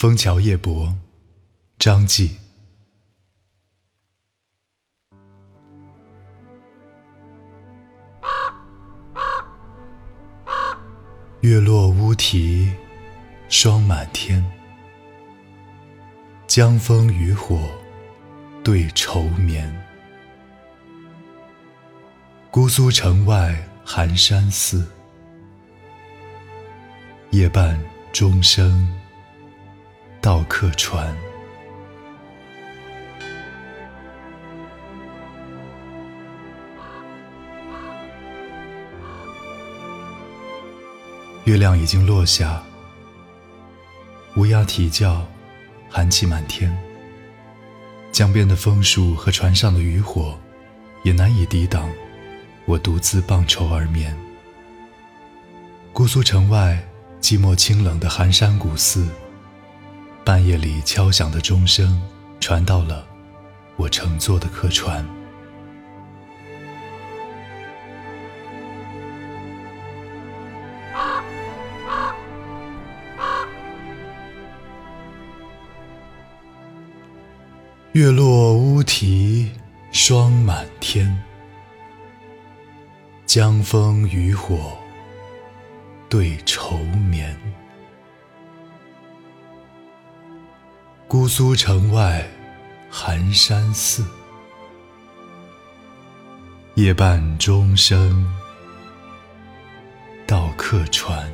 枫桥夜泊，张继。月落乌啼，霜满天。江枫渔火对愁眠。姑苏城外寒山寺，夜半钟声。到客船，月亮已经落下，乌鸦啼叫，寒气满天。江边的枫树和船上的渔火，也难以抵挡我独自傍愁而眠。姑苏城外寂寞清冷的寒山古寺。半夜里敲响的钟声，传到了我乘坐的客船。月落乌啼霜满天，江枫渔火对愁眠。姑苏城外寒山寺，夜半钟声到客船。